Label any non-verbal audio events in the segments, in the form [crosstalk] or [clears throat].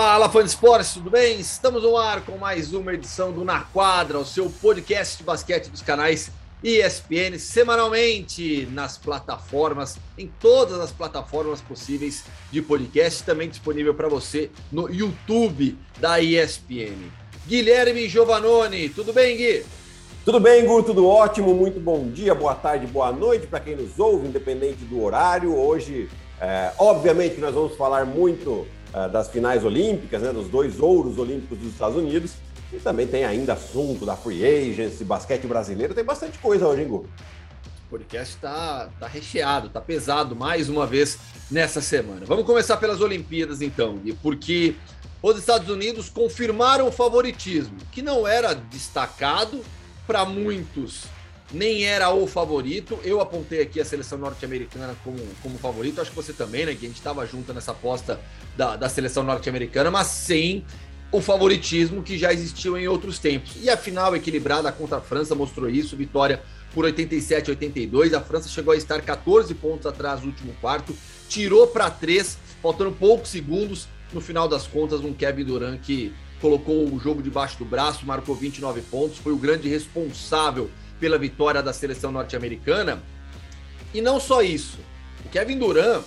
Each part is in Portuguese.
Fala, fã de esportes, tudo bem? Estamos no ar com mais uma edição do Na Quadra, o seu podcast de basquete dos canais ESPN, semanalmente nas plataformas, em todas as plataformas possíveis de podcast, também disponível para você no YouTube da ESPN. Guilherme Giovanoni, tudo bem, Gui? Tudo bem, Gu? Tudo ótimo. Muito bom dia, boa tarde, boa noite para quem nos ouve, independente do horário. Hoje, é, obviamente, nós vamos falar muito das finais olímpicas, né, dos dois ouros olímpicos dos Estados Unidos. E também tem ainda assunto da free agency, basquete brasileiro. Tem bastante coisa hoje, hein, Gu? O podcast está tá recheado, está pesado mais uma vez nessa semana. Vamos começar pelas Olimpíadas, então, porque os Estados Unidos confirmaram o favoritismo, que não era destacado para muitos nem era o favorito. Eu apontei aqui a seleção norte-americana como, como favorito. Acho que você também, né? Que a gente estava junto nessa aposta da, da seleção norte-americana, mas sem o favoritismo que já existiu em outros tempos. E a final equilibrada contra a França mostrou isso. Vitória por 87 a 82. A França chegou a estar 14 pontos atrás no último quarto, tirou para 3, faltando poucos segundos. No final das contas, um Kevin Durant que colocou o jogo debaixo do braço, marcou 29 pontos, foi o grande responsável pela vitória da seleção norte-americana. E não só isso, o Kevin Durant,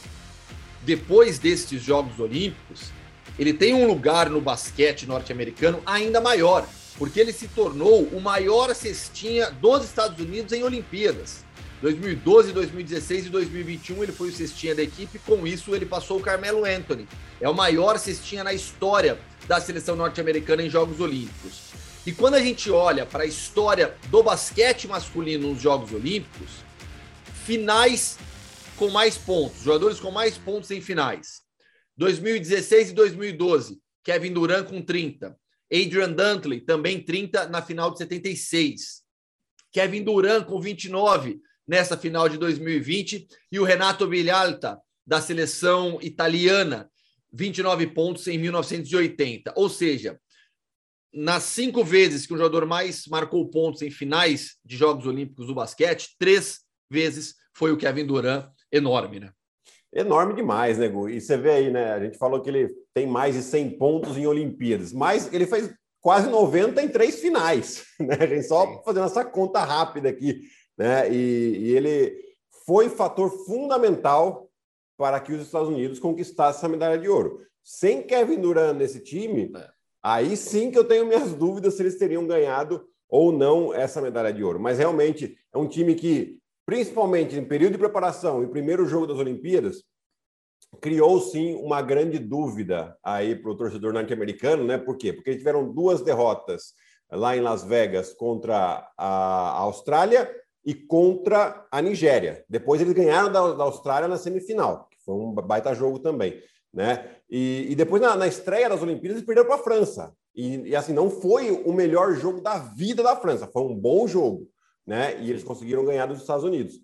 depois destes Jogos Olímpicos, ele tem um lugar no basquete norte-americano ainda maior, porque ele se tornou o maior cestinha dos Estados Unidos em Olimpíadas. 2012, 2016 e 2021 ele foi o cestinha da equipe, com isso ele passou o Carmelo Anthony. É o maior cestinha na história da seleção norte-americana em Jogos Olímpicos. E quando a gente olha para a história do basquete masculino nos Jogos Olímpicos, finais com mais pontos, jogadores com mais pontos em finais. 2016 e 2012, Kevin Durant com 30. Adrian Dantley também 30 na final de 76. Kevin Durant com 29 nessa final de 2020 e o Renato Villalta da seleção italiana 29 pontos em 1980. Ou seja, nas cinco vezes que o jogador mais marcou pontos em finais de Jogos Olímpicos do basquete, três vezes foi o Kevin Durant. Enorme, né? Enorme demais, né, Gu? E você vê aí, né? A gente falou que ele tem mais de 100 pontos em Olimpíadas, mas ele fez quase 90 em três finais, [laughs] né? A gente só fazendo essa conta rápida aqui, né? E, e ele foi fator fundamental para que os Estados Unidos conquistassem essa medalha de ouro. Sem Kevin Durant nesse time, é. Aí sim que eu tenho minhas dúvidas se eles teriam ganhado ou não essa medalha de ouro. Mas realmente é um time que, principalmente em período de preparação e primeiro jogo das Olimpíadas, criou sim uma grande dúvida aí para o torcedor norte-americano, né? Por quê? Porque tiveram duas derrotas lá em Las Vegas contra a Austrália e contra a Nigéria. Depois eles ganharam da, Austrália na semifinal. Foi um baita jogo também. Né? E, e depois, na, na, estreia das Olimpíadas, eles perderam para a França. E, e, assim, não foi o melhor jogo da vida da França, foi um bom jogo. Né? E eles conseguiram ganhar dos Estados Unidos.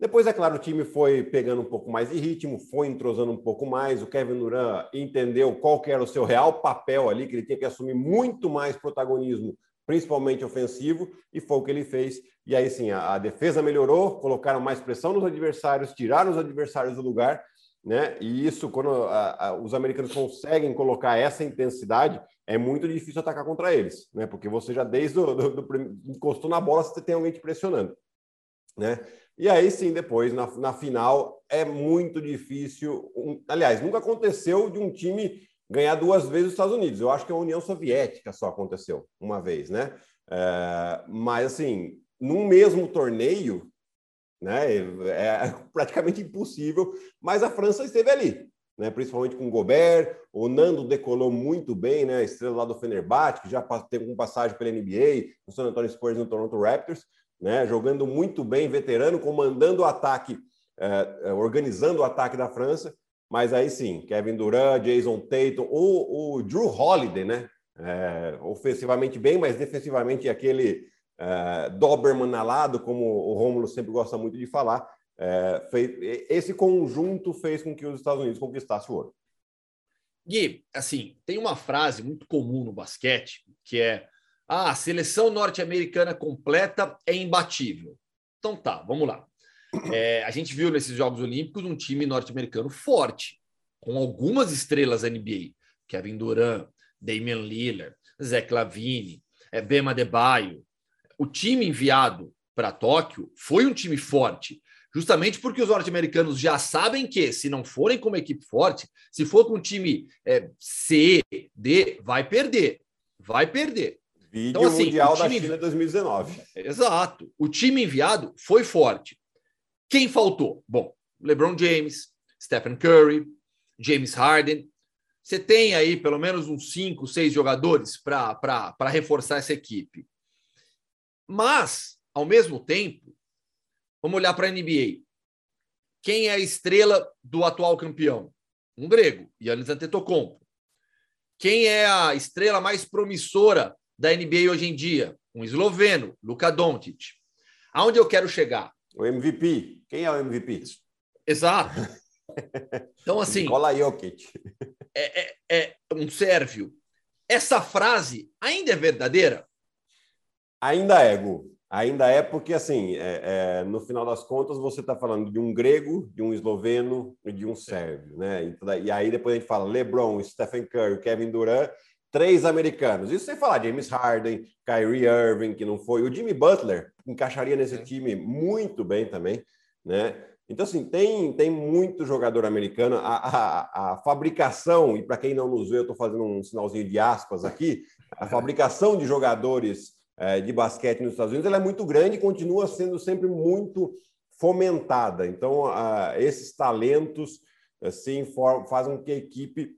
Depois, é claro, o time foi pegando um pouco mais de ritmo, foi entrosando um pouco mais. O Kevin Durant entendeu qual era o seu real papel ali, que ele tinha que assumir muito mais protagonismo, principalmente ofensivo, e foi o que ele fez. E aí sim, a, a defesa melhorou, colocaram mais pressão nos adversários, tiraram os adversários do lugar, né? E isso, quando a, a, os americanos conseguem colocar essa intensidade, é muito difícil atacar contra eles, né? Porque você já desde o do, do, encostou na bola, você tem alguém te pressionando, né? E aí sim, depois, na, na final, é muito difícil. Um, aliás, nunca aconteceu de um time ganhar duas vezes os Estados Unidos. Eu acho que a União Soviética só aconteceu uma vez, né? É, mas assim, num mesmo torneio, né, é [laughs] praticamente impossível, mas a França esteve ali, né, principalmente com o Gobert, o Nando decolou muito bem, né, estrela lá do Fenerbahçe, que já teve um passagem pela NBA, no San Antonio Spurs no Toronto Raptors, né, jogando muito bem, veterano, comandando o ataque, é, é, organizando o ataque da França, mas aí sim, Kevin Durant, Jason Tatum, o, o Drew Holiday, né, é, ofensivamente bem, mas defensivamente aquele é, Doberman alado, como o Rômulo sempre gosta muito de falar, é, esse conjunto fez com que os Estados Unidos conquistassem o ouro. Gui, assim, tem uma frase muito comum no basquete que é ah, a seleção norte-americana completa é imbatível. Então tá, vamos lá. É, a gente viu nesses Jogos Olímpicos um time norte-americano forte, com algumas estrelas NBA. Kevin Durant, Damian Lillard, Zach Lavine, é, Bema Debaio. O time enviado para Tóquio foi um time forte, justamente porque os norte-americanos já sabem que, se não forem com uma equipe forte, se for com um time é, C, D, vai perder. Vai perder. Vídeo então, assim, Mundial time... da China 2019. Exato. O time enviado foi forte. Quem faltou? Bom, LeBron James, Stephen Curry, James Harden. Você tem aí pelo menos uns cinco, seis jogadores para reforçar essa equipe. Mas, ao mesmo tempo, vamos olhar para a NBA. Quem é a estrela do atual campeão? Um grego, Yannis Antetokounmpo. Quem é a estrela mais promissora da NBA hoje em dia? Um esloveno, Luka Doncic. Aonde eu quero chegar? O MVP. Quem é o MVP? Exato. [laughs] Então, assim. Nikola Jokic. É, é, é um sérvio. Essa frase ainda é verdadeira? Ainda é, Gu. Ainda é porque, assim, é, é, no final das contas, você está falando de um grego, de um esloveno e de um sérvio, né? Então, e aí depois a gente fala LeBron, Stephen Curry, Kevin Durant, três americanos. Isso sem falar James Harden, Kyrie Irving, que não foi. O Jimmy Butler encaixaria nesse time muito bem também, né? Então, assim, tem, tem muito jogador americano. A, a, a fabricação, e para quem não nos vê, eu estou fazendo um sinalzinho de aspas aqui, a [laughs] fabricação de jogadores de basquete nos Estados Unidos ela é muito grande e continua sendo sempre muito fomentada. Então, esses talentos assim, fazem com que a equipe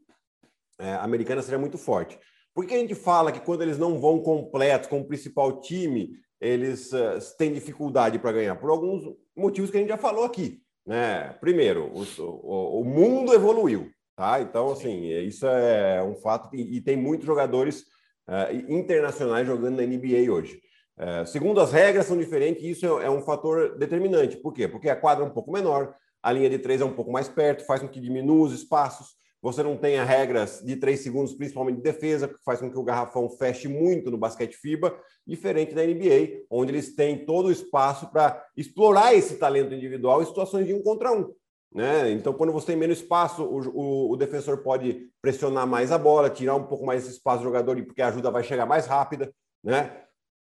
é, americana seja muito forte. Por que a gente fala que quando eles não vão completos com o principal time, eles uh, têm dificuldade para ganhar? Por alguns motivos que a gente já falou aqui. Né? Primeiro, o, o, mundo evoluiu. Tá? Então, assim, isso é um fato e tem muitos jogadores uh, internacionais jogando na NBA hoje. Uh, segundo, as regras são diferentes e isso é, é, um fator determinante. Por quê? Porque a quadra é um pouco menor, a linha de três é um pouco mais perto, faz com que diminua os espaços. Você não tenha regras de três segundos, principalmente de defesa, que faz com que o garrafão feche muito no basquete FIBA, diferente da NBA, onde eles têm todo o espaço para explorar esse talento individual em situações de um contra um. Né? Então, quando você tem menos espaço, o, o, o, defensor pode pressionar mais a bola, tirar um pouco mais esse espaço do jogador, porque a ajuda vai chegar mais rápida. Né?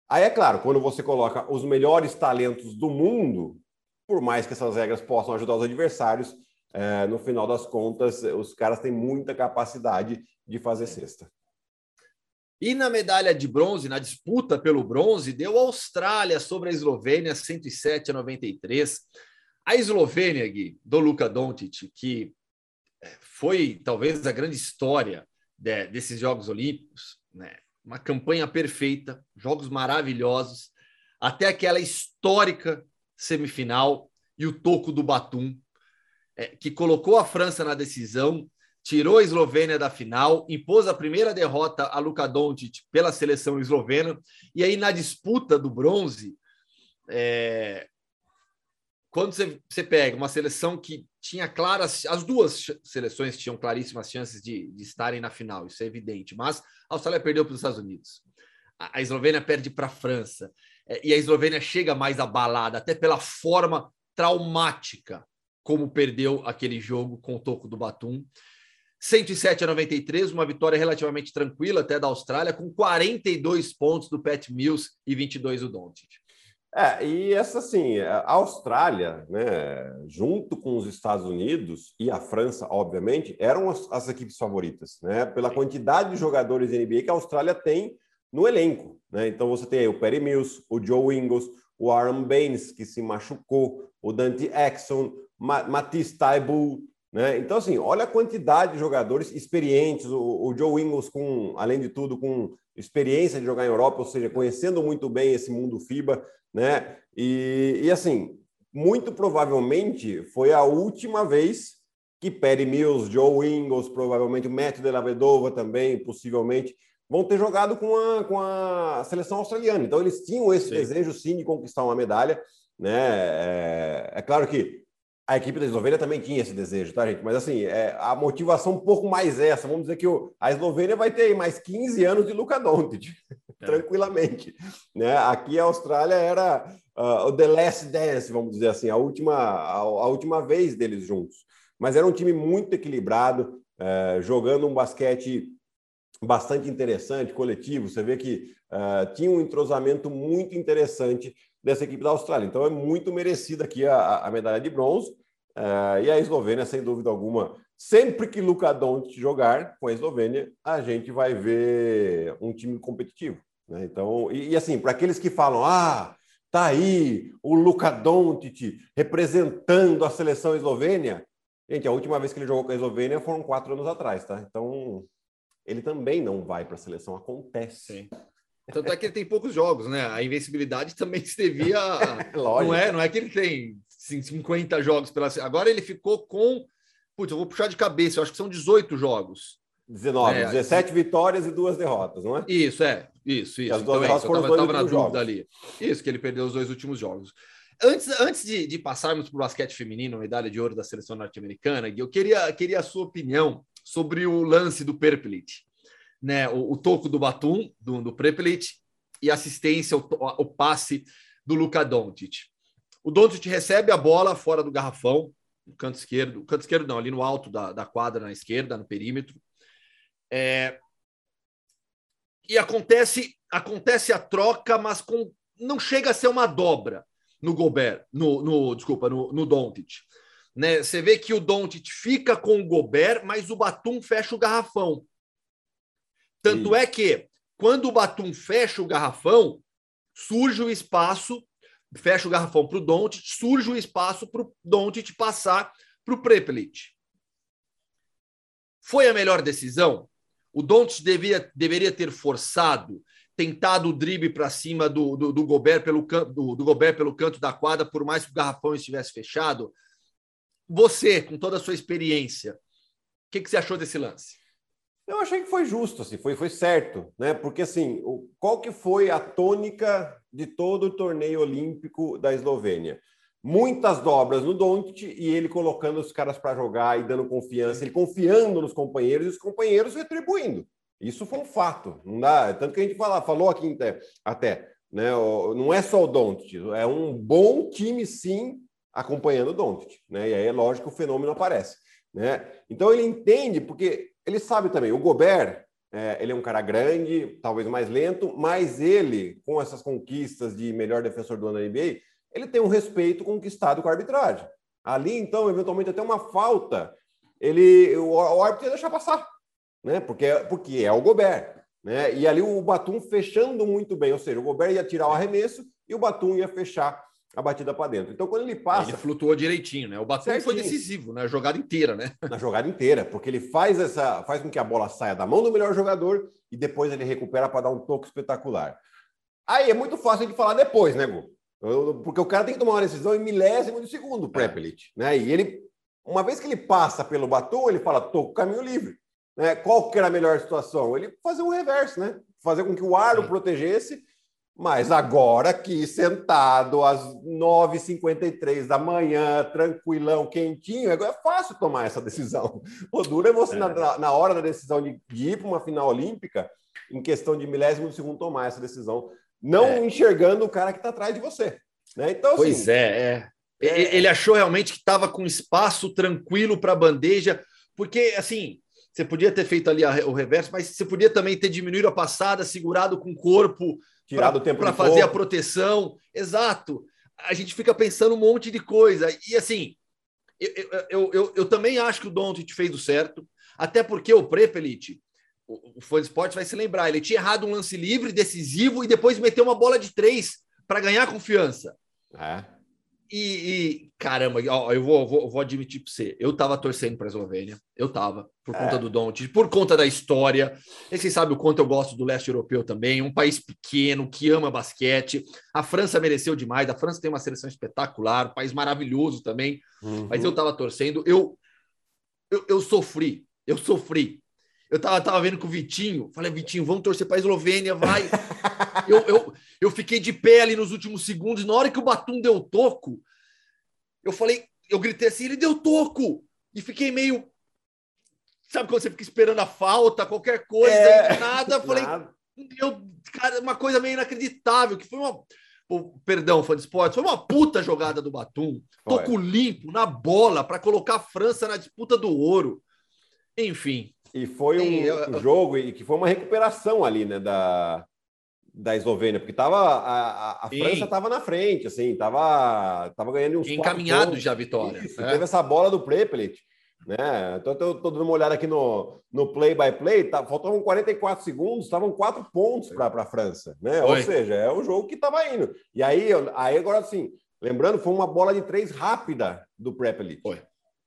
Aí, é claro, quando você coloca os melhores talentos do mundo, por mais que essas regras possam ajudar os adversários, é, no final das contas, os caras têm muita capacidade de fazer cesta. E na medalha de bronze, na disputa pelo bronze, deu a Austrália sobre a Eslovênia, 107 a 93. A Eslovênia, Gui, do Luka Doncic, que é, foi talvez a grande história de, desses Jogos Olímpicos, né? uma campanha perfeita, jogos maravilhosos, até aquela histórica semifinal e o toco do Batum, é, que colocou a França na decisão, tirou a Eslovênia da final, impôs a primeira derrota a Luka Doncic pela seleção eslovena, e aí na disputa do bronze, é, quando você, você, pega uma seleção que tinha claras, as duas seleções tinham claríssimas chances de, de estarem na final, isso é evidente, mas a Austrália perdeu para os Estados Unidos, a, a Eslovênia perde para a França, é, e a Eslovênia chega mais abalada, até pela forma traumática como perdeu aquele jogo com o toco do Batum. 107 a 93, uma vitória relativamente tranquila até da Austrália, com 42 pontos do Pat Mills e 22 do Doncic. É, e essa assim, a Austrália, né, junto com os Estados Unidos e a França, obviamente, eram as, as equipes favoritas, né, pela quantidade de jogadores da NBA que a Austrália tem no elenco, né? Então você tem aí o Perry Mills, o Joe Ingles, o Aaron Baines, que se machucou, o Dante Exxon, Matisse Taibu, né? Então, assim, olha a quantidade de jogadores experientes, o, o Joe Ingles, com, além de tudo, com experiência de jogar em Europa, ou seja, conhecendo muito bem esse mundo FIBA, né? E, e assim, muito provavelmente foi a última vez que Perry Mills, Joe Ingles, provavelmente o Matt de la Vedova também, possivelmente, vão ter jogado com a, com a seleção australiana. Então, eles tinham esse sim. desejo, sim, de conquistar uma medalha. Né? É, é claro que a equipe da Eslovênia também tinha esse desejo, tá, gente? Mas, assim, é, a motivação um pouco mais essa. Vamos dizer que o, a Eslovênia vai ter mais 15 anos de Luka Doncic, [laughs] é. tranquilamente. Né? Aqui a Austrália era uh, o The Last Dance, vamos dizer assim, a última, a, a última vez deles juntos. Mas era um time muito equilibrado, é, jogando um basquete bastante interessante, coletivo. Você vê que uh, tinha um entrosamento muito interessante dessa equipe da Austrália. Então é muito merecida aqui a, a medalha de bronze. Uh, e a Eslovênia, sem dúvida alguma, sempre que Luka Doncic jogar com a Eslovênia, a gente vai ver um time competitivo. Né? Então, e, e assim, para aqueles que falam, ah, tá aí o Luka Doncic representando a seleção eslovênia. Gente, a última vez que ele jogou com a Eslovênia foram quatro anos atrás, tá? Então, ele também não vai para a seleção. Acontece. Sim. Tanto é que ele tem poucos jogos, né? A invencibilidade [laughs] também se devia. [laughs] não, é, não é que ele tem 50 jogos pela. Agora ele ficou com. Putz, eu vou puxar de cabeça, eu acho que são 18 jogos. 19, é, 17 vitórias e duas derrotas, não é? Isso, é. Isso, isso. as duas então, derrotas foram eu tava, na dúvida jogos. ali. Isso, que ele perdeu os dois últimos jogos. Antes, antes de, de passarmos para o basquete feminino, medalha de ouro da seleção norte-americana, eu queria, queria a sua opinião sobre o lance do Perpelit, né? O, o toco do Batum, do, do e assistência, o, o passe do Luka Doncic. O Doncic recebe a bola fora do garrafão, no canto esquerdo, canto esquerdo não, ali no alto da, da quadra na esquerda, no perímetro. É, e acontece acontece a troca, mas com, não chega a ser uma dobra no Gobert, no, no desculpa, no, no Doncic. Né? Você vê que o Doncic fica com o Gobert, mas o Batum fecha o garrafão. Tanto Sim. é que quando o Batum fecha o garrafão, surge o espaço, fecha o garrafão para o Doncic, surge o espaço para o Doncic passar para o Prepelic. Foi a melhor decisão? O Doncic devia, deveria ter forçado, tentado o drible para cima do, do, do, Gobert pelo, do, do Gobert pelo canto da quadra, por mais que o garrafão estivesse fechado. Você, com toda a sua experiência, o que, que você achou desse lance? Eu achei que foi justo, assim, foi, foi certo, né? Porque assim, o, qual que foi a tônica de todo o torneio olímpico da Eslovênia? Muitas dobras no Doncic e ele colocando os caras para jogar e dando confiança, ele confiando nos companheiros e os companheiros retribuindo. Isso foi um fato. Não dá, tanto que a gente fala, falou aqui até, até né? Não é só o Doncic, é um bom time sim acompanhando o Doncic, né? E aí é lógico que o fenômeno aparece, né? Então ele entende porque ele sabe também, o Gobert, é, ele é um cara grande, talvez mais lento, mas ele, com essas conquistas de melhor defensor do ano da NBA, ele tem um respeito conquistado com a arbitragem. Ali, então, eventualmente, até uma falta, ele, o, o árbitro ia deixar passar, né? Porque, porque é o Gobert. Né? E ali o Batum fechando muito bem, ou seja, o Gobert ia tirar o arremesso e o Batum ia fechar a batida para dentro. Então, quando ele passa. Ele flutuou direitinho, né? O certinho. foi decisivo, né? A jogada inteira, né? Na jogada inteira, porque ele faz essa. faz com que a bola saia da mão do melhor jogador e depois ele recupera para dar um toque espetacular. Aí é muito fácil de falar depois, né, Gu? Porque o cara tem que tomar uma decisão em milésimo de segundo, o Prepelit, é. né? E ele, uma vez que ele passa pelo Batum, ele fala: tô com caminho livre. Né? Qual que era a melhor situação? Ele fazer um reverso, né? Fazer com que o ar o protegesse mas agora aqui, sentado às 9h53 da manhã, tranquilão, quentinho, agora é fácil tomar essa decisão. [laughs] O duro é você, é. Na, na, hora da decisão de, de ir para uma final olímpica, em questão de milésimo de segundo, tomar essa decisão, não é. enxergando o cara que está atrás de você. Né? Então, pois assim, é, é. é. Ele achou realmente que estava com espaço tranquilo para a bandeja, porque, assim, você podia ter feito ali a, o reverso, mas você podia também ter diminuído a passada, segurado com o corpo Tirado o tempo para fazer a proteção. Exato. A gente fica pensando um monte de coisa. E assim, eu, eu, eu, eu também acho que o Doncic fez o certo, até porque o Prepelit, o, o fã de esporte vai se lembrar, ele tinha errado um lance livre, decisivo, e depois meteu uma bola de três para ganhar confiança. É. E, e, caramba, ó, eu vou, vou, vou admitir para você, eu tava torcendo para a Eslovênia, eu tava, por é. conta do Doncic, por conta da história. E vocês sabem o quanto eu gosto do leste europeu também, um país pequeno que ama basquete. A França mereceu demais, a França tem uma seleção espetacular, um país maravilhoso também. Uhum. Mas eu tava torcendo, eu, eu, eu sofri, eu sofri. Eu tava, tava vendo com o Vitinho, falei, Vitinho, vamos torcer para a Eslovênia, vai. [laughs] eu, eu, eu fiquei de pé ali nos últimos segundos. Na hora que o Batum deu toco, eu falei, eu gritei assim, ele deu toco. E fiquei meio. Sabe quando você fica esperando a falta, qualquer coisa, é, nada. Falei, nada. Deu, cara, uma coisa meio inacreditável, que foi uma. Oh, perdão, fã de esporte, foi uma puta jogada do Batum. Toco limpo, na bola, para colocar a França na disputa do ouro. Enfim. E foi um, eu... jogo e que foi uma recuperação ali, né, da, da Eslovênia, porque tava, a, a França estava na frente, assim, estava tava ganhando uns Encaminhado já a vitória. Isso, é. Teve essa bola do Prepelic, né? Então, eu tô dando uma olhada aqui no, no play-by-play, tá, faltavam 44 segundos, estavam quatro pontos para a França, né? Ou seja, é o jogo que estava indo. E aí, aí agora, assim, lembrando, foi uma bola de três rápida do Prepelic. Foi.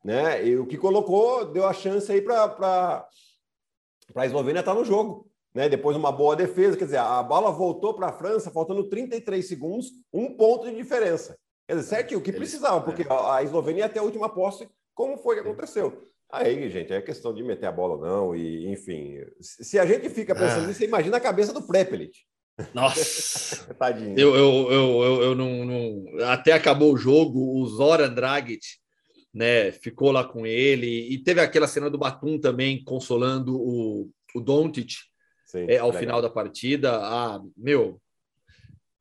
Né? E o que colocou, deu a chance aí para a Eslovênia estar tá no jogo né? Depois uma boa defesa, quer dizer, a bola voltou para a França faltando 33 segundos, um ponto de diferença. Quer dizer, certinho, o que precisava, porque é. a Eslovênia ia até a última posse, como foi que aconteceu? Aí, gente, é questão de meter a bola ou não, e enfim. Se a gente fica pensando ah. nisso, você imagina a cabeça do Prepelic. Nossa! [laughs] Tadinho. Eu, eu, eu, eu, eu não, não, Até acabou o jogo, o Zoran Dragic né, ficou lá com ele, e teve aquela cena do Batum também consolando o, o é, ao legal. final da partida. Ah, meu,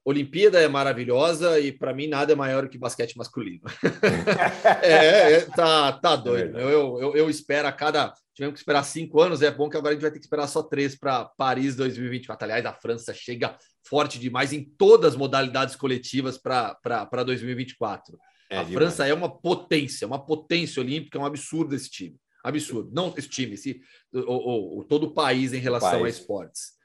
Olimpíada é maravilhosa e para mim nada é maior que basquete masculino. [laughs] é, é, tá, tá é doido. É eu, eu, eu, espero a cada. Tivemos que esperar cinco anos, é bom que agora a gente vai ter que esperar só três para Paris 2024. Aliás, a França chega forte demais em todas as modalidades coletivas para 2024. É a demais. França é uma potência, uma potência olímpica, é um absurdo esse time. Absurdo. Não esse time, esse, o, o, todo o país em relação país. a esportes.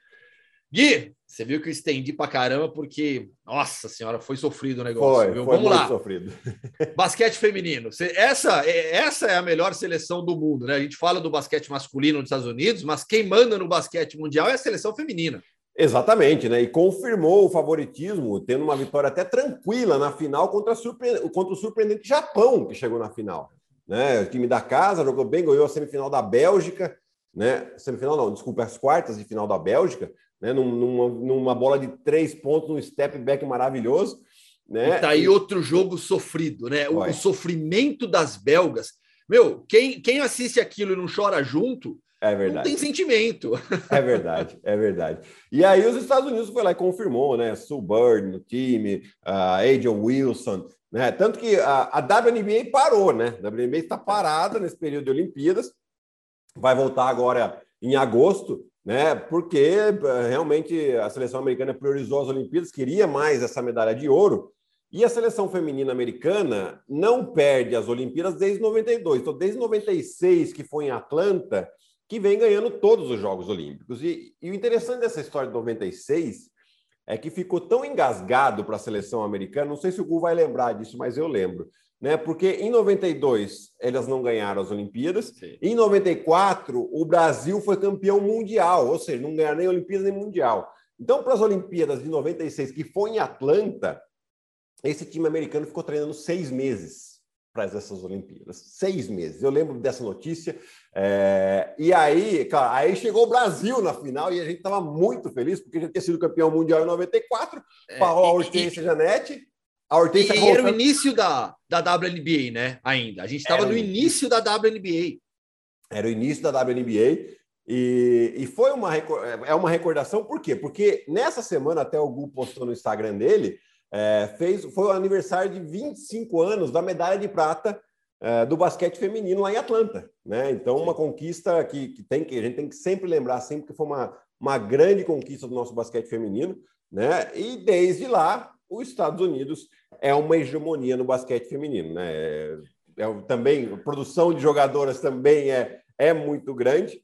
Gui, você viu que eu estendi pra caramba, porque, nossa senhora, foi sofrido o negócio. Foi, viu? foi Vamos lá. Sofrido. [laughs] Basquete feminino. Essa, é, essa é a melhor seleção do mundo, né? A gente fala do basquete masculino nos Estados Unidos, mas quem manda no basquete mundial é a seleção feminina. Exatamente, né? E confirmou o favoritismo, tendo uma vitória até tranquila na final contra, surpre... contra o surpreendente Japão, que chegou na final né? O time da casa jogou bem, ganhou a semifinal da Bélgica, né? Semifinal não, desculpa, as quartas de final da Bélgica, né? Numa, numa bola de três pontos, num step back maravilhoso. Né? E tá aí outro jogo sofrido, né? O, o, sofrimento das belgas. Meu, quem, quem assiste aquilo e não chora junto, é verdade. Não tem sentimento. É verdade, é verdade. E aí os Estados Unidos foi lá e confirmou, né? Sue Bird no time, a uh, Adrian Wilson, né? Tanto que a, a WNBA parou, né? A WNBA está parada nesse período de Olimpíadas, vai voltar agora em agosto, né? Porque eh, realmente a seleção americana priorizou as Olimpíadas, queria mais essa medalha de ouro. E a seleção feminina americana não perde as Olimpíadas desde 92. Então, desde 96, que foi em Atlanta, que vem ganhando todos os Jogos Olímpicos. E, e o interessante dessa história de 96 é que ficou tão engasgado para a seleção americana, não sei se o Gu vai lembrar disso, mas eu lembro, né? Porque em 92 elas não ganharam as Olimpíadas, Sim. em 94 o Brasil foi campeão mundial, ou seja, não ganharam nem Olimpíadas nem Mundial. Então, para as Olimpíadas de 96, que foi em Atlanta, esse time americano ficou treinando seis meses para essas Olimpíadas. Seis meses. Eu lembro dessa notícia. É... E aí, cara, aí chegou o Brasil na final e a gente estava muito feliz porque já tinha sido campeão mundial em 94. É, Parou a Hortência e, Janete. A Hortência e, era o início da, da WNBA, né? Ainda. A gente estava no início da WNBA. Era o início da WNBA. E, e foi uma, é uma recordação, por quê? Porque nessa semana, até o Gu postou no Instagram dele, é, fez, foi o aniversário de 25 anos da medalha de prata é, do basquete feminino lá em Atlanta. Né? Então, uma conquista que, que, tem, que a gente tem que sempre lembrar, sempre que foi uma, uma grande conquista do nosso basquete feminino. Né? E desde lá, os Estados Unidos é uma hegemonia no basquete feminino. Né? É, é, também, a produção de jogadoras também é, é muito grande.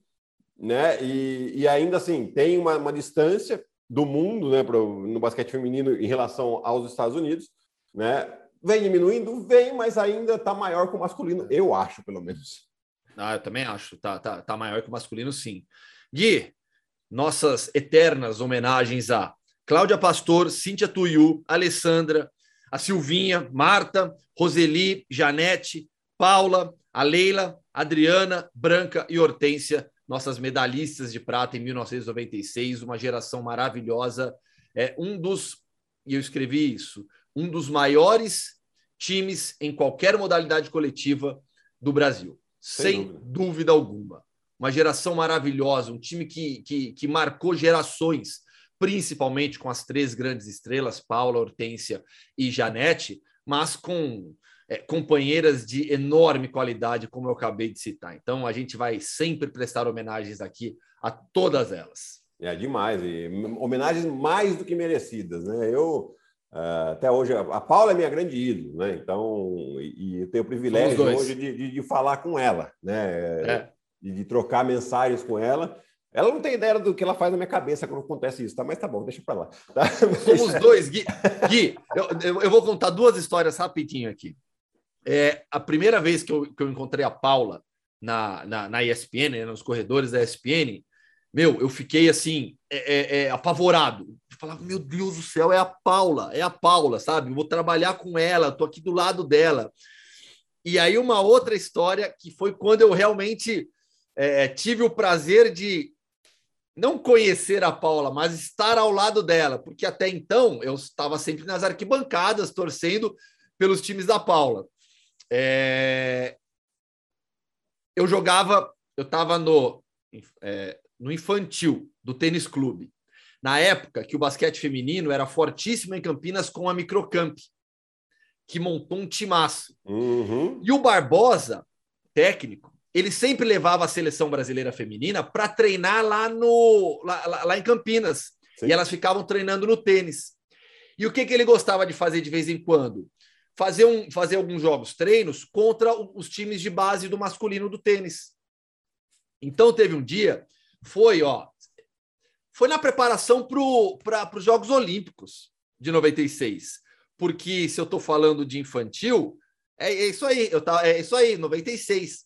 Né? E, e ainda assim, tem uma, uma distância do mundo né, pro, no basquete feminino em relação aos Estados Unidos, né? Vem diminuindo, vem, mas ainda está maior que o masculino, eu acho, pelo menos. Ah, eu também acho, tá, tá, tá maior que o masculino, sim. Gui, nossas eternas homenagens a Cláudia Pastor, Cíntia Tuiu, Alessandra, a Silvinha, Marta, Roseli, Janete, Paula, a Leila, Adriana, Branca e Hortência nossas medalhistas de prata em 1996, uma geração maravilhosa. É um dos, e eu escrevi isso, um dos maiores times em qualquer modalidade coletiva do Brasil, sem, sem dúvida. dúvida. alguma. Uma geração maravilhosa, um time que, que, que marcou gerações, principalmente com as três grandes estrelas, Paula, Hortência e Janete, mas com é, companheiras de enorme qualidade, como eu acabei de citar. Então, a gente vai sempre prestar homenagens aqui a todas elas. É demais, e homenagens mais do que merecidas, né? Eu uh, até hoje a Paula é minha grande ídolo, né? Então, e, e eu tenho o privilégio hoje de, de, de, falar com ela, né? É. De, de, trocar mensagens com ela. Ela não tem ideia do que ela faz na minha cabeça quando acontece isso, tá? Mas tá bom, deixa para lá. Tá? Somos dois, Gui. Gui eu, eu, vou contar duas histórias rapidinho aqui. É, a primeira vez que eu, que eu encontrei a Paula na, na, na ESPN, né, nos corredores da ESPN, meu, eu fiquei assim, é, é, é, apavorado. Eu falava, meu Deus do céu, é a Paula, é a Paula, sabe? Eu vou trabalhar com ela, tô aqui do lado dela. E aí, uma outra história que foi quando eu realmente é, tive o prazer de não conhecer a Paula, mas estar ao lado dela, porque até então eu estava sempre nas arquibancadas torcendo pelos times da Paula. É... Eu jogava, eu estava no, é, no infantil do tênis clube. Na época que o basquete feminino era fortíssimo em Campinas com a Microcamp, que montou um timaço. Uhum. E o Barbosa, técnico, ele sempre levava a seleção brasileira feminina para treinar lá, no, lá, lá, lá em Campinas. Sim. E elas ficavam treinando no tênis. E o que, que ele gostava de fazer de vez em quando? Fazer, um, fazer alguns jogos, treinos contra os times de base do masculino do tênis. Então teve um dia foi, ó, foi na preparação para os Jogos Olímpicos de 96. Porque se eu estou falando de infantil, é, é, isso aí, eu tá, é isso aí, 96.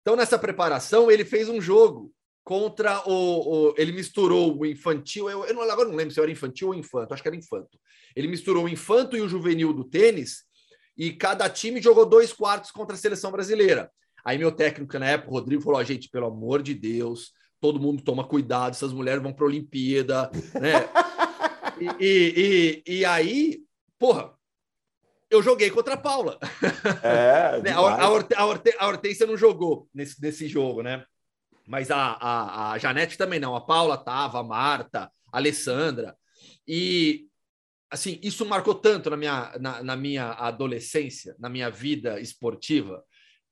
Então, nessa preparação, ele fez um jogo contra o. o ele misturou o infantil, eu, eu não, agora não lembro se era infantil ou infanto, acho que era infanto. Ele misturou o infanto e o juvenil do tênis, e cada time jogou dois quartos contra a seleção brasileira. Aí meu técnico na época, Rodrigo, falou: gente, pelo amor de Deus, todo mundo toma cuidado, essas mulheres vão para a Olimpíada, né? [laughs] e, e, e, e, aí, porra, eu joguei contra a Paula. É, [laughs] né? a, a Hortência não jogou nesse, nesse jogo, né? Mas a, a, a Janete também não. A Paula tava, a Marta, a Alessandra. E, assim, isso marcou tanto na minha, na, na minha adolescência, na minha vida esportiva,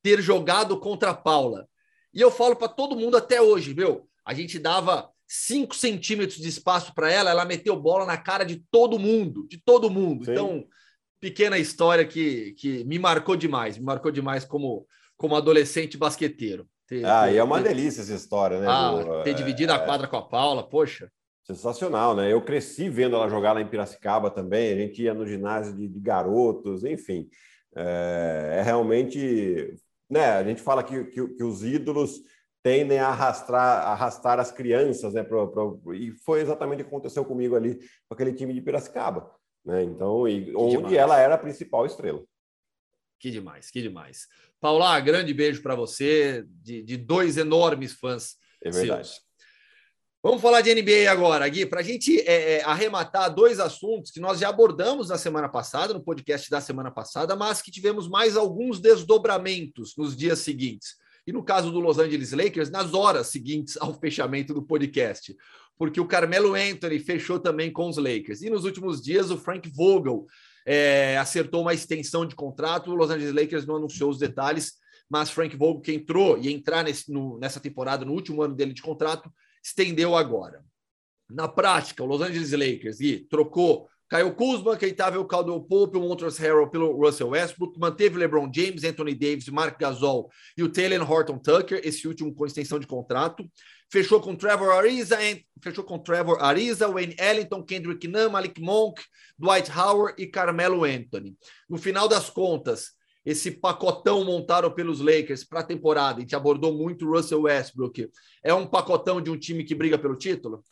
ter jogado contra a Paula e eu falo para todo mundo até hoje, meu, a gente dava 5 centímetros de espaço para ela, ela meteu bola na cara de todo mundo, de todo mundo. Sim. Então, pequena história que, que me marcou demais, me marcou demais como, como adolescente basqueteiro. Ter, ah, ter, e é uma ter... delícia essa história, né? Ah, ter dividido é... a quadra com a Paula, poxa. Sensacional, né? Eu cresci vendo ela jogar lá em Piracicaba também, a gente ia no ginásio de, de garotos, enfim. É, é, realmente né, a gente fala que, que, que os ídolos tendem a arrastar, arrastar as crianças, né? E foi exatamente o que aconteceu comigo ali com aquele time de Piracicaba, né? Então, e, onde demais. ela era a principal estrela. Que demais, que demais. Paula, grande beijo para você, de, de, dois enormes fãs. É verdade. Seus. Vamos falar de NBA agora, Gui, para a gente é, é, arrematar dois assuntos que nós já abordamos na semana passada, no podcast da semana passada, mas que tivemos mais alguns desdobramentos nos dias seguintes. E no caso do Los Angeles Lakers, nas horas seguintes ao fechamento do podcast, porque o Carmelo Anthony fechou também com os Lakers. E nos últimos dias, o Frank Vogel é, acertou uma extensão de contrato. O Los Angeles Lakers não anunciou os detalhes, mas Frank Vogel, que entrou e entrar nesse, no, nessa temporada, no último ano dele de contrato, estendeu agora. Na prática, o Los Angeles Lakers e trocou Kyle Kuzma, Keitavel Caldwell Pope, o Montrezl Harrell pelo Russell Westbrook, manteve LeBron James, Anthony Davis, Mark Gasol e o Taylor Horton Tucker, esse último com extensão de contrato. Fechou com Trevor Ariza, fechou com Trevor Ariza, Wayne Ellington, Kendrick Nunn, Malik Monk, Dwight Howard e Carmelo Anthony. No final das contas, esse pacotão montado pelos Lakers para a temporada, a gente abordou muito o Russell Westbrook, é um pacotão de um time que briga pelo título?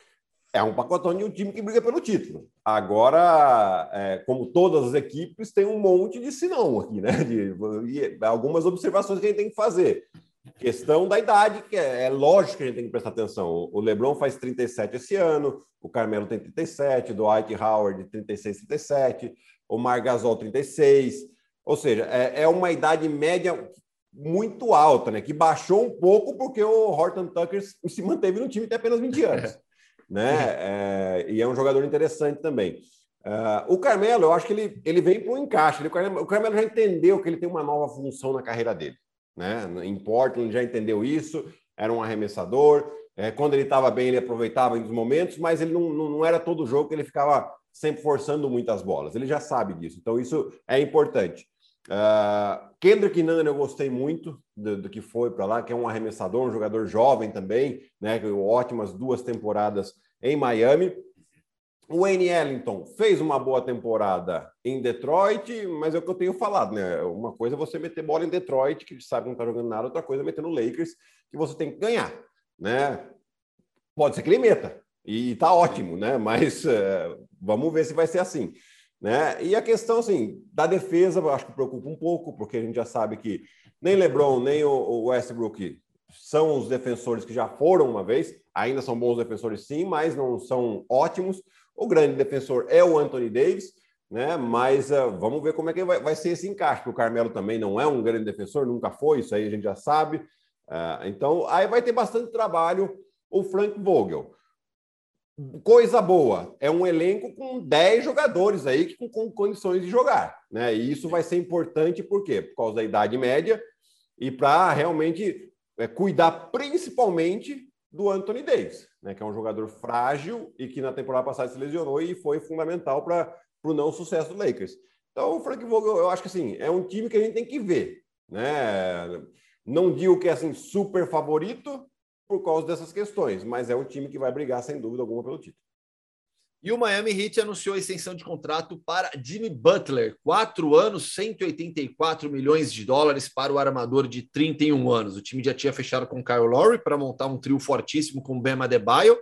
É um pacotão de um time que briga pelo título. Agora, é, como todas as equipes, tem um monte de sinão aqui, né? De, de, algumas observações que a gente tem que fazer. Questão da idade, que é, é, lógico que a gente tem que prestar atenção. O LeBron faz 37 esse ano, o Carmelo tem 37, o Dwight Howard 36, 37, o Margasol 36. Ou seja, é, é uma idade média muito alta, né? Que baixou um pouco porque o Horton Tucker se manteve no time até apenas 20 anos, [laughs] né? É, e é um jogador interessante também. Uh, o Carmelo, eu acho que ele, ele vem para um encaixe. Ele, o, Carmelo, o, Carmelo, já entendeu que ele tem uma nova função na carreira dele. Né? Em Portland já entendeu isso, era um arremessador. É, quando ele estava bem, ele aproveitava em os momentos, mas ele não, não, não era todo jogo que ele ficava sempre forçando muitas bolas. Ele já sabe disso, então isso é importante. Uh, Kendrick Nunn eu gostei muito do, do que foi para lá, que é um arremessador, um jogador jovem também, né? Ótimas duas temporadas em Miami. O Wayne Ellington fez uma boa temporada em Detroit, mas é o que eu tenho falado, né? Uma coisa é você meter bola em Detroit, que sabe que não está jogando nada, outra coisa é meter no Lakers, que você tem que ganhar, né? Pode ser que ele meta, e tá ótimo, né? Mas uh, vamos ver se vai ser assim. Né? E a questão assim, da defesa, eu acho que preocupa um pouco, porque a gente já sabe que nem LeBron, nem o Westbrook são os defensores que já foram uma vez, ainda são bons defensores sim, mas não são ótimos. O grande defensor é o Anthony Davis, né? Mas uh, vamos ver como é que vai, vai ser esse encaixe, porque o Carmelo também não é um grande defensor, nunca foi, isso aí a gente já sabe. Uh, então, aí vai ter bastante trabalho o Frank Vogel. Coisa boa, é um elenco com 10 jogadores aí que, com, com condições de jogar, né? E isso vai ser importante por quê? Por causa da idade média e para realmente é, cuidar principalmente do Anthony Davis, né, que é um jogador frágil e que na temporada passada se lesionou e foi fundamental para o não sucesso do Lakers. Então, o Frank Vogel, eu acho que assim, é um time que a gente tem que ver. Né? Não digo que é assim, super favorito por causa dessas questões, mas é um time que vai brigar sem dúvida alguma pelo título. E o Miami Heat anunciou a extensão de contrato para Jimmy Butler, quatro anos, 184 milhões de dólares para o armador de 31 anos. O time já tinha fechado com Kyle Lowry para montar um trio fortíssimo com Bam Adebayo,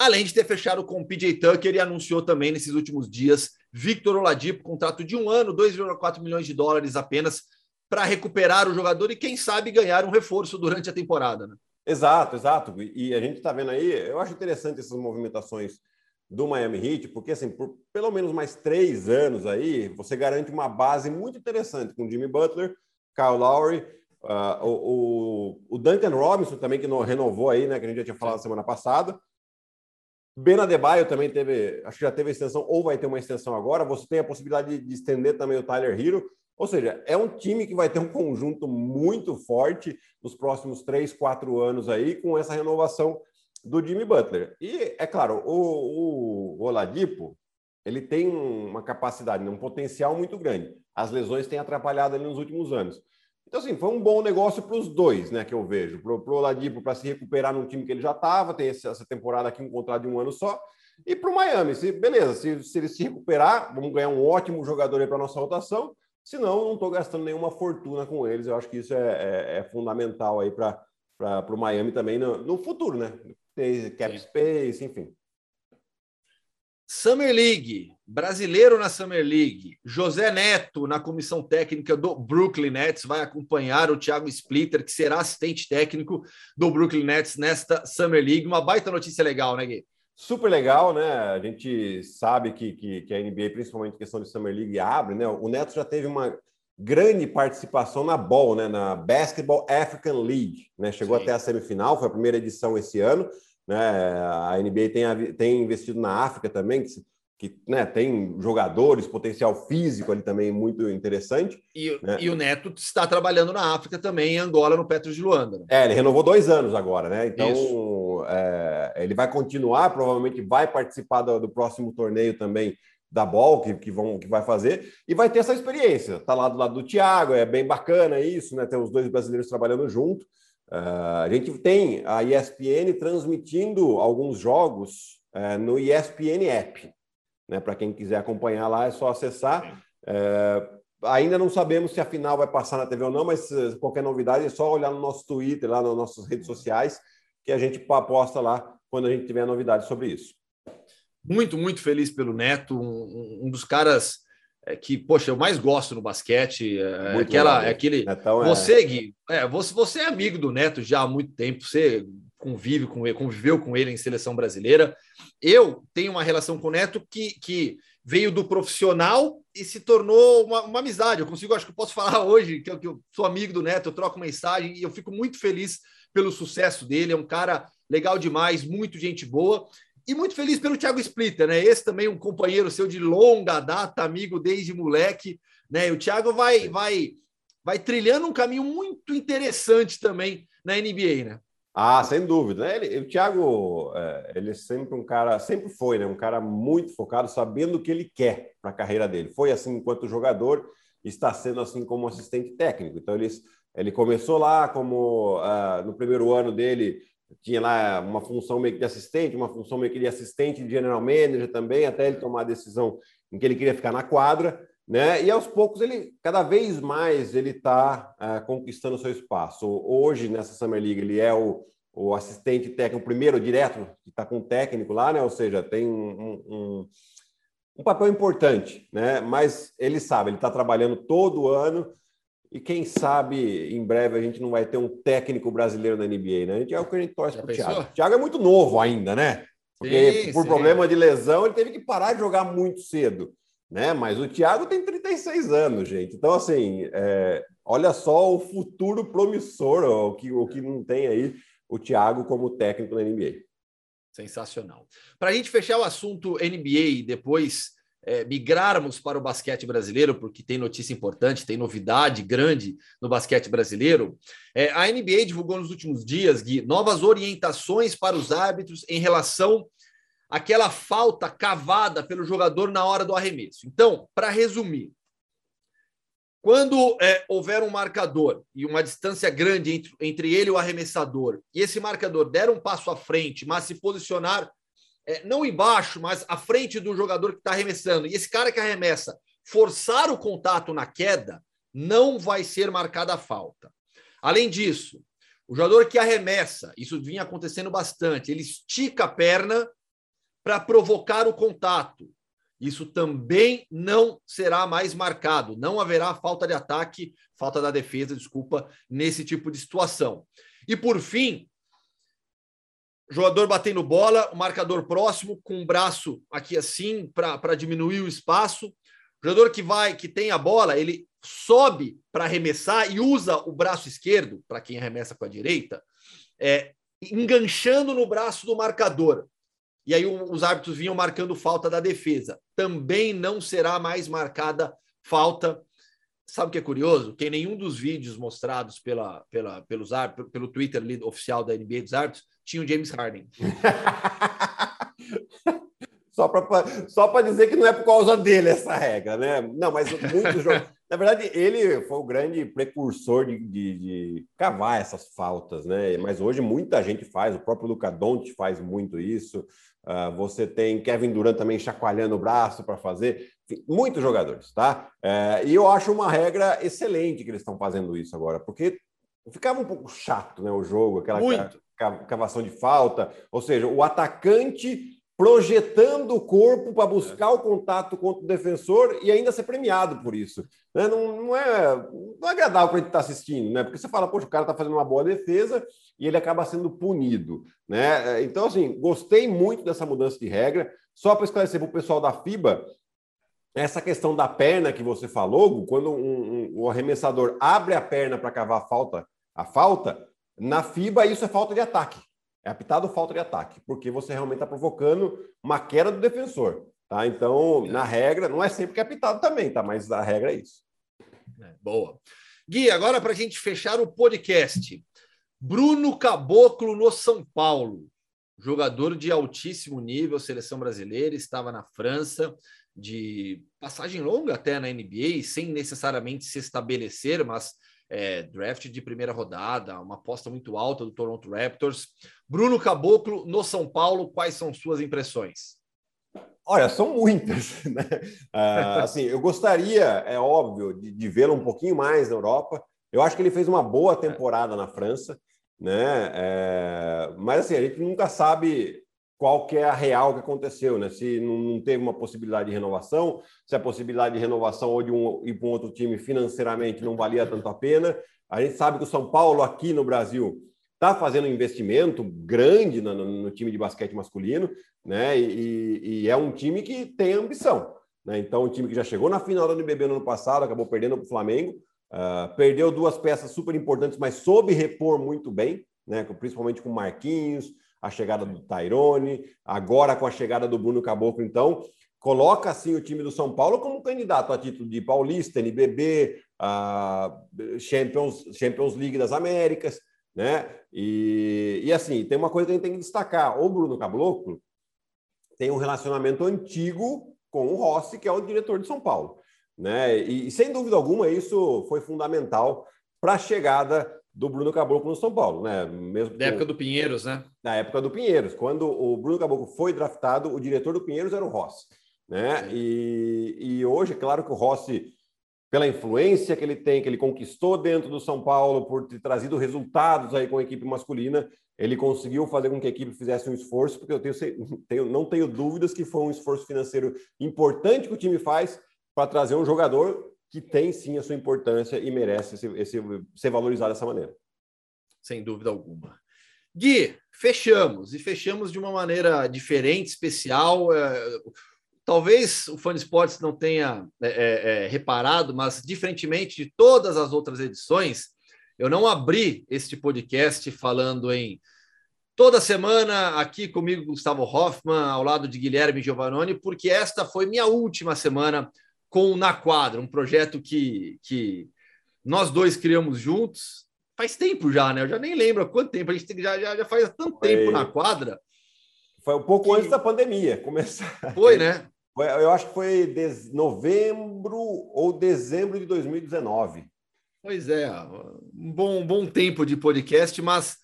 além de ter fechado com PJ Tucker e anunciou também nesses últimos dias Victor Oladipo, contrato de um ano, 2,4 milhões de dólares apenas para recuperar o jogador e quem sabe ganhar um reforço durante a temporada. Né? Exato, exato. E a gente está vendo aí, eu acho interessante essas movimentações do Miami Heat, porque assim, por pelo menos mais três anos aí, você garante uma base muito interessante com Jimmy Butler, Kyle Lowry, uh, o, o, Duncan Robinson também, que renovou aí, né? Que a gente já tinha falado semana passada. Ben Adebayo também teve, acho que já teve extensão, ou vai ter uma extensão agora. Você tem a possibilidade de, de estender também o Tyler Hero. Ou seja, é um time que vai ter um conjunto muito forte nos próximos três, quatro anos aí, com essa renovação do Jimmy Butler. E, é claro, o, o, Oladipo, ele tem uma capacidade, um potencial muito grande. As lesões têm atrapalhado ele nos últimos anos. Então, assim, foi um bom negócio para os dois, né, que eu vejo. Para o Oladipo, para se recuperar num time que ele já estava, tem essa temporada aqui, um contrato de um ano só. E para o Miami, se, beleza, se, se ele se recuperar, vamos ganhar um ótimo jogador aí para nossa rotação. Se não, estou gastando nenhuma fortuna com eles. Eu acho que isso é, é, é fundamental aí para o Miami também no, no futuro, né? Cap space, enfim. Summer League, brasileiro na Summer League. José Neto, na comissão técnica do Brooklyn Nets, vai acompanhar o Thiago Splitter, que será assistente técnico do Brooklyn Nets nesta Summer League. Uma baita notícia legal, né, Gui? Super legal, né? A gente sabe que, que, que a NBA, principalmente questão de Summer League, abre, né? O Neto já teve uma grande participação na BAL, né? Na Basketball African League, né? Chegou Sim. até a semifinal, foi a primeira edição esse ano. Né? A NBA tem, tem investido na África também, que, que né, tem jogadores, potencial físico ali também muito interessante. E, né? e o Neto está trabalhando na África também, em Angola, no Petros de Luanda. Né? É, ele renovou dois anos agora, né? Então é, ele vai continuar, provavelmente vai participar do, do próximo torneio também da BOL que, que, vão, que vai fazer, e vai ter essa experiência. Tá lá do lado do Thiago, é bem bacana isso, né? Ter os dois brasileiros trabalhando junto. Uh, a gente tem a ESPN transmitindo alguns jogos uh, no ESPN App. Né? Para quem quiser acompanhar lá, é só acessar. Uh, ainda não sabemos se a final vai passar na TV ou não, mas qualquer novidade é só olhar no nosso Twitter, lá nas nossas redes sociais, que a gente posta lá quando a gente tiver novidade sobre isso. Muito, muito feliz pelo Neto, um, um dos caras é, que, poxa, eu mais gosto no basquete. É, aquela, é aquele. Netão você, é... Gui, é, você, você é amigo do Neto já há muito tempo, você convive com ele, conviveu com ele em seleção brasileira. Eu tenho uma relação com o Neto que, que veio do profissional e se tornou uma, uma amizade. Eu consigo, acho que eu posso falar [laughs] hoje que eu, que eu sou amigo do Neto, eu troco mensagem e eu fico muito feliz pelo sucesso dele. É um cara legal demais, muito gente boa. E muito feliz pelo Thiago Splitter, né? Esse também um companheiro seu de longa data, amigo desde moleque, né? E o Thiago vai, vai, vai trilhando um caminho muito interessante também na NBA, né? Ah, sem dúvida. Né? Ele, o Thiago, é, ele é sempre um cara, sempre foi, né? Um cara muito focado, sabendo o que ele quer para a carreira dele. Foi assim enquanto jogador, está sendo assim como assistente técnico. Então ele, ele começou lá como uh, no primeiro ano dele tinha lá uma função meio que de assistente, uma função meio que de assistente de general manager também, até ele tomar a decisão em que ele queria ficar na quadra né? E aos poucos ele, cada vez mais, ele está uh, é, conquistando seu espaço. Hoje nessa Summer League ele é o, o assistente técnico primeiro direto que está com o técnico lá, né? Ou seja, tem um, um, um papel importante, né? Mas ele sabe, ele está trabalhando todo ano e quem sabe em breve a gente não vai ter um técnico brasileiro na NBA, né? A gente é o que a gente torce para o Thiago. O Thiago é muito novo ainda, né? Porque sim, por sim. problema de lesão ele teve que parar de jogar muito cedo né? Mas o Thiago tem 36 anos, gente. Então, assim, é, olha só o futuro promissor, o que, o que não tem aí o Thiago como técnico da NBA. Sensacional. Para a gente fechar o assunto NBA depois é, migrarmos para o basquete brasileiro, porque tem notícia importante, tem novidade grande no basquete brasileiro. É, a NBA divulgou nos últimos dias, Gui, novas orientações para os árbitros em relação aquela falta cavada pelo jogador na hora do arremesso. Então, para resumir, quando é, houver um marcador e uma distância grande entre, entre ele e o arremessador, e esse marcador der um passo à frente, mas se posicionar é, não embaixo, mas à frente do jogador que está arremessando, e esse cara que arremessa forçar o contato na queda, não vai ser marcada a falta. Além disso, o jogador que arremessa, isso vinha acontecendo bastante, ele estica a perna para provocar o contato. Isso também não será mais marcado. Não haverá falta de ataque, falta da defesa, desculpa, nesse tipo de situação. E por fim, jogador batendo bola, o marcador próximo, com o braço aqui assim, para diminuir o espaço. O jogador que vai, que tem a bola, ele sobe para arremessar e usa o braço esquerdo, para quem arremessa com a direita, é, enganchando no braço do marcador e aí os árbitros vinham marcando falta da defesa. Também não será mais marcada falta. Sabe o que é curioso? Que em nenhum dos vídeos mostrados pela, pela, pelos pelo Twitter oficial da NBA dos árbitros, tinha o James Harden. [laughs] só para só dizer que não é por causa dele essa regra, né? Não, mas muitos jogos. Na verdade, ele foi o grande precursor de, de, de, cavar essas faltas, né? Mas hoje muita gente faz, o próprio Luca Doncic faz muito isso. Uh, você tem Kevin Durant também chacoalhando o braço para fazer. Enfim, muitos jogadores, tá? Uh, e eu acho uma regra excelente que eles estão fazendo isso agora, porque ficava um pouco chato, né? O jogo, aquela cavação de falta, ou seja, o atacante projetando o corpo para buscar o contato contra o defensor e ainda ser premiado por isso. Né? Não, não, é, não é agradável para a gente estar tá assistindo, né? Porque você fala, poxa, o cara está fazendo uma boa defesa e ele acaba sendo punido. Né? Então, assim, gostei muito dessa mudança de regra. Só para esclarecer para o pessoal da FIBA, essa questão da perna que você falou, quando um, um, o arremessador abre a perna para cavar a falta, a falta, na FIBA isso é falta de ataque. É apitado falta de ataque, porque você realmente está provocando uma queda do defensor. Tá? Então, é. na regra, não é sempre que é apitado também, tá? Mas a regra é isso. É, boa. Gui, agora para a gente fechar o podcast. Bruno Caboclo no São Paulo. Jogador de altíssimo nível, seleção brasileira, estava na França, de passagem longa até na NBA, sem necessariamente se estabelecer, mas é, draft de primeira rodada, uma aposta muito alta do Toronto Raptors. Bruno Caboclo no São Paulo, quais são suas impressões? Olha, são muitas. [laughs] Né? Uh, [laughs] assim, eu gostaria, é óbvio, de, de vê-lo um pouquinho mais na Europa. Eu acho que ele fez uma boa temporada na França, né? É, mas assim, a gente nunca sabe qual que é a real que aconteceu, né? Se não, teve uma possibilidade de renovação, se a possibilidade de renovação ou de um, ir para um outro time financeiramente não valia tanto a pena. A gente sabe que o São Paulo aqui no Brasil está fazendo um investimento grande no, no, no, time de basquete masculino, né? E, e, é um time que tem ambição, né? Então, um time que já chegou na final do NBB no ano passado, acabou perdendo para o Flamengo, uh, perdeu duas peças super importantes, mas soube repor muito bem, né? Principalmente com Marquinhos, a chegada do Tairone, agora com a chegada do Bruno Caboclo, então coloca assim o time do São Paulo como candidato a título de Paulista, NBB, Champions, Champions League das Américas, né? E, e assim, tem uma coisa que a gente tem que destacar: o Bruno Caboclo tem um relacionamento antigo com o Rossi, que é o diretor de São Paulo, né? E sem dúvida alguma, isso foi fundamental para a chegada do Bruno Caboclo no São Paulo, né? Mesmo da época do Pinheiros, né? Na época do Pinheiros, quando o Bruno Caboclo foi draftado, o diretor do Pinheiros era o Rossi, né? E, e hoje, claro que o Rossi, pela influência que ele tem, que ele conquistou dentro do São Paulo, por ter trazido resultados aí com a equipe masculina, ele conseguiu fazer com que a equipe fizesse um esforço, porque eu tenho, [laughs] tenho não tenho dúvidas que foi um esforço financeiro importante que o time faz para trazer um jogador que tem sim a sua importância e merece esse, esse, ser valorizado dessa maneira. Sem dúvida alguma. Gui, fechamos e fechamos de uma maneira diferente, especial. É, talvez o Fã de Esportes não tenha é, é, é, reparado, mas diferentemente de todas as outras edições, eu não abri este podcast falando em toda semana aqui comigo, Gustavo Hoffman, ao lado de Guilherme Giovannoni, porque esta foi minha última semana com o Na Quadra, um projeto que, que nós dois criamos juntos. Faz tempo já, né? Eu já nem lembro há quanto tempo. A gente já, já, já faz tanto foi, tempo na quadra. Foi um pouco que... antes da pandemia começar. Foi, né? Foi, eu acho que foi de novembro ou dezembro de 2019. Pois é, um bom, bom tempo de podcast, mas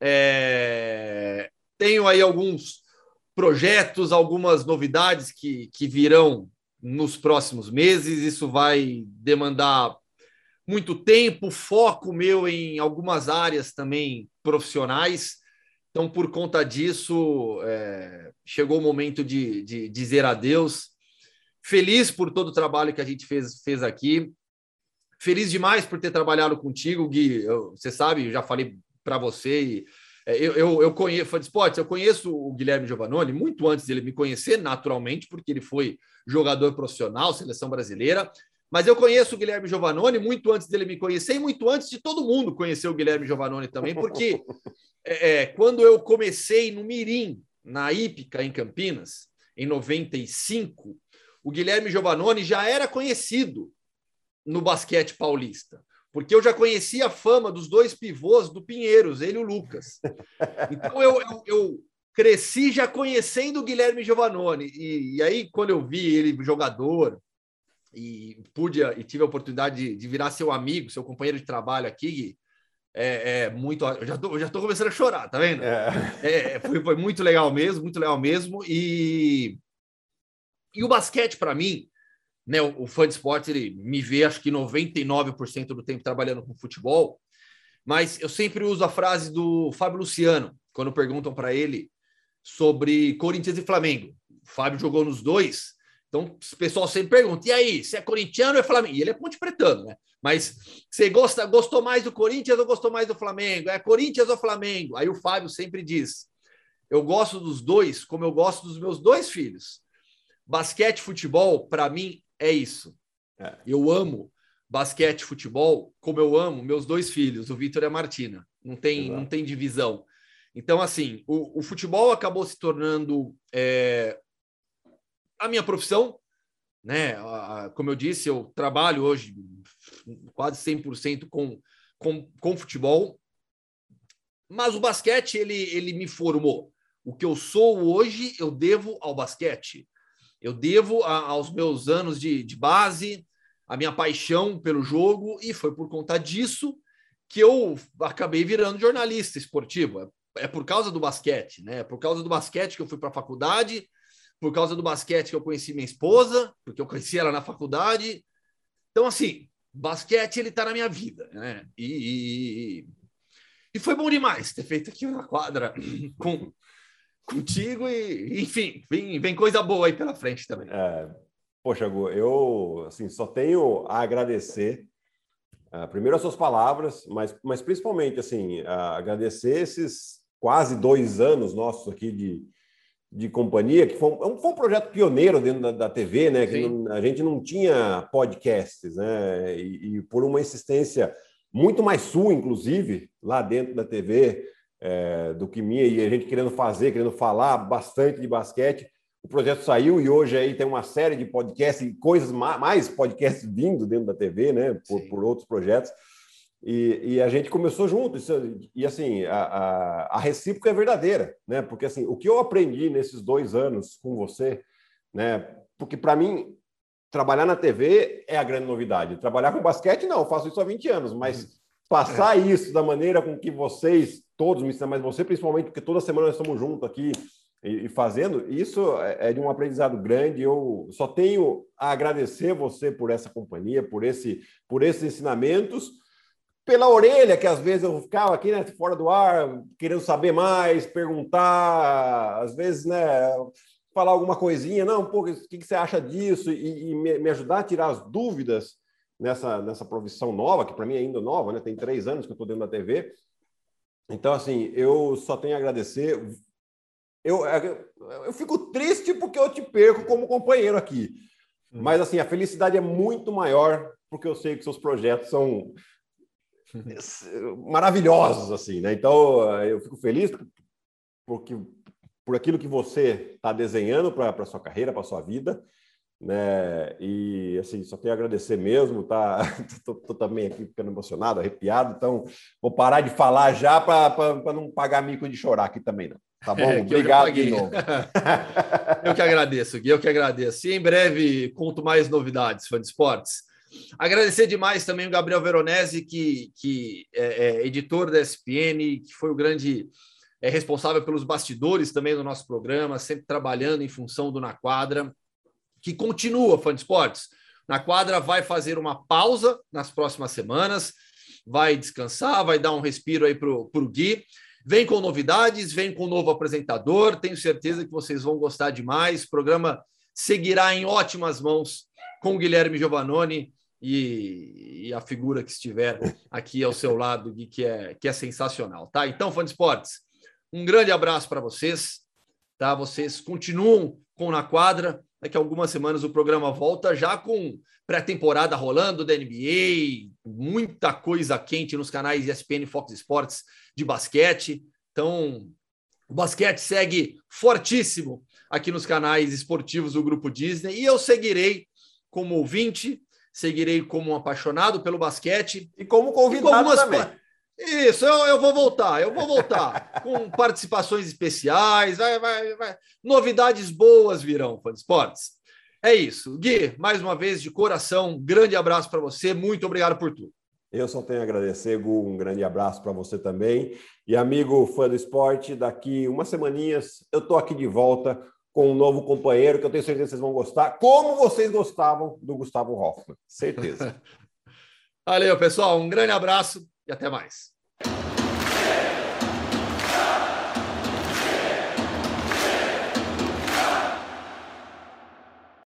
é, tenho aí alguns projetos, algumas novidades que, que virão nos próximos meses. Isso vai demandar muito tempo, foco meu em algumas áreas também profissionais. Então, por conta disso, é, chegou o momento de, de, dizer adeus. Feliz por todo o trabalho que a gente fez, fez aqui. Feliz demais por ter trabalhado contigo, Gui. Eu, você sabe, eu já falei para você e é, eu, eu, eu conheço, Esportes, eu conheço o Guilherme Giovanoni muito antes dele me conhecer, naturalmente, porque ele foi jogador profissional, seleção brasileira. Mas eu conheço o Guilherme Giovanoni muito antes dele me conhecer e muito antes de todo mundo conhecer o Guilherme Giovanoni também, porque [laughs] é, é, quando eu comecei no Mirim, na Ípica, em Campinas, em 95, o Guilherme Giovanoni já era conhecido no basquete paulista porque eu já conhecia a fama dos dois pivôs do Pinheiros, ele e o Lucas. Então eu, eu, eu cresci já conhecendo o Guilherme Giovannone. E, e, aí, quando eu vi ele jogador e pude e tive a oportunidade de, de virar seu amigo, seu companheiro de trabalho aqui, é, é muito. Eu já tô, já tô começando a chorar, tá vendo? É. É, foi, foi muito legal mesmo, muito legal mesmo. E, e o basquete, para mim, né, o, o fã de esportes ele me vê acho que 99% do tempo trabalhando com futebol, mas eu sempre uso a frase do Fábio Luciano quando perguntam para ele sobre Corinthians e Flamengo. O Fábio jogou nos dois, então o pessoal sempre pergunta: e aí, se é corintiano ou é Flamengo? E ele é ponte pretano, né? Mas você gosta, gostou mais do Corinthians ou gostou mais do Flamengo? É Corinthians ou Flamengo? Aí o Fábio sempre diz: eu gosto dos dois como eu gosto dos meus dois filhos. Basquete, futebol, para mim é isso. É. Eu amo basquete, futebol, como eu amo meus dois filhos, o Vitor e a Martina. Não tem, não tem divisão. Então, assim, o, o futebol acabou se tornando é, a minha profissão, né? Como eu disse, eu trabalho hoje quase 100% com, com, com futebol, mas o basquete, ele, ele me formou. O que eu sou hoje, eu devo ao basquete. Eu devo a, aos meus anos de, de base, a minha paixão pelo jogo, e foi por conta disso que eu acabei virando jornalista esportivo. É, por causa do basquete, né? É por causa do basquete que eu fui para a faculdade, por causa do basquete que eu conheci minha esposa, porque eu conheci ela na faculdade. Então, assim, basquete ele está na minha vida, né? E, e, e, foi bom demais ter feito aqui uma quadra [clears throat] com contigo e, enfim, vem, vem coisa boa aí pela frente também. É, poxa, Gu, eu assim, só tenho a agradecer uh, primeiro as suas palavras, mas, mas principalmente assim, uh, agradecer esses quase dois anos nossos aqui de, de companhia, que foi um, foi um projeto pioneiro dentro da, da TV, né? Que não, a gente não tinha podcasts, né? E, e, por uma insistência muito mais sua, inclusive, lá dentro da TV, é, do que minha, e a gente querendo fazer, querendo falar bastante de basquete. O projeto saiu e hoje aí tem uma série de podcasts e coisas mais podcasts vindo dentro da TV, né? Por, por outros projetos. E, e, a gente começou junto. E assim, a, a, a, recíproca é verdadeira, né? Porque assim, o que eu aprendi nesses dois anos com você, né? Porque para mim, trabalhar na TV é a grande novidade. Trabalhar com basquete, não, eu faço isso há 20 anos, mas uhum. passar isso da maneira com que vocês, todos me ensinam, mas você principalmente, porque toda semana nós estamos juntos aqui e, fazendo, isso é, é de um aprendizado grande. Eu só tenho a agradecer você por essa companhia, por, esse, por esses ensinamentos, pela orelha, que às vezes eu ficava aqui né, fora do ar, querendo saber mais, perguntar, às vezes, né? Falar alguma coisinha, não, pô, o que, que você acha disso? E, e me, ajudar a tirar as dúvidas nessa, nessa profissão nova, que para mim é ainda nova, né? Tem três anos que eu estou dentro da TV. Então, assim, eu só tenho a agradecer eu, é, eu fico triste porque eu te perco como companheiro aqui. Hum. Mas, assim, a felicidade é muito maior porque eu sei que seus projetos são maravilhosos, assim, né? Então, eu fico feliz porque, por aquilo que você está desenhando para a sua carreira, para a sua vida, né? E assim, só tenho a agradecer mesmo, tá? [laughs] tô, tô, também aqui ficando emocionado, arrepiado, então vou parar de falar já para não pagar mico de chorar aqui também, não. Tá bom? [laughs] É, Obrigado de novo. [laughs] eu que agradeço, Gui, eu que agradeço. E em breve conto mais novidades, fã de esportes. Agradecer demais também o Gabriel Veronese, que, que é, é editor da ESPN, que foi o grande é responsável pelos bastidores também do nosso programa, sempre trabalhando em função do Na Quadra, que continua, fã de esportes. Na Quadra vai fazer uma pausa nas próximas semanas, vai descansar, vai dar um respiro aí para o Gui. Vem com novidades, vem com um novo apresentador. Tenho certeza que vocês vão gostar demais. O programa seguirá em ótimas mãos com o Guilherme Giovannoni e, e, a figura que estiver aqui ao seu lado, Gui, que é, que é sensacional. Tá? Então, fã de esportes, um grande abraço para vocês. Tá? Vocês continuam com Na Quadra. Daqui a algumas semanas o programa volta já com pré-temporada rolando da NBA, muita coisa quente nos canais ESPN Fox Sports de basquete. Então, o basquete segue fortíssimo aqui nos canais esportivos do Grupo Disney e eu seguirei como ouvinte, seguirei como um apaixonado pelo basquete. E como convidado e também. Isso, eu, eu vou voltar, eu vou voltar [laughs] com participações especiais, vai, vai, vai. novidades boas virão, fã de esportes. É isso. Gui, mais uma vez, de coração, um grande abraço para você, muito obrigado por tudo. Eu só tenho a agradecer, Gu, um grande abraço para você também. E amigo fã do esporte, daqui umas semaninhas eu estou aqui de volta com um novo companheiro que eu tenho certeza que vocês vão gostar, como vocês gostavam do Gustavo Hoffman. Certeza. [laughs] Valeu, pessoal. Um grande abraço e até mais.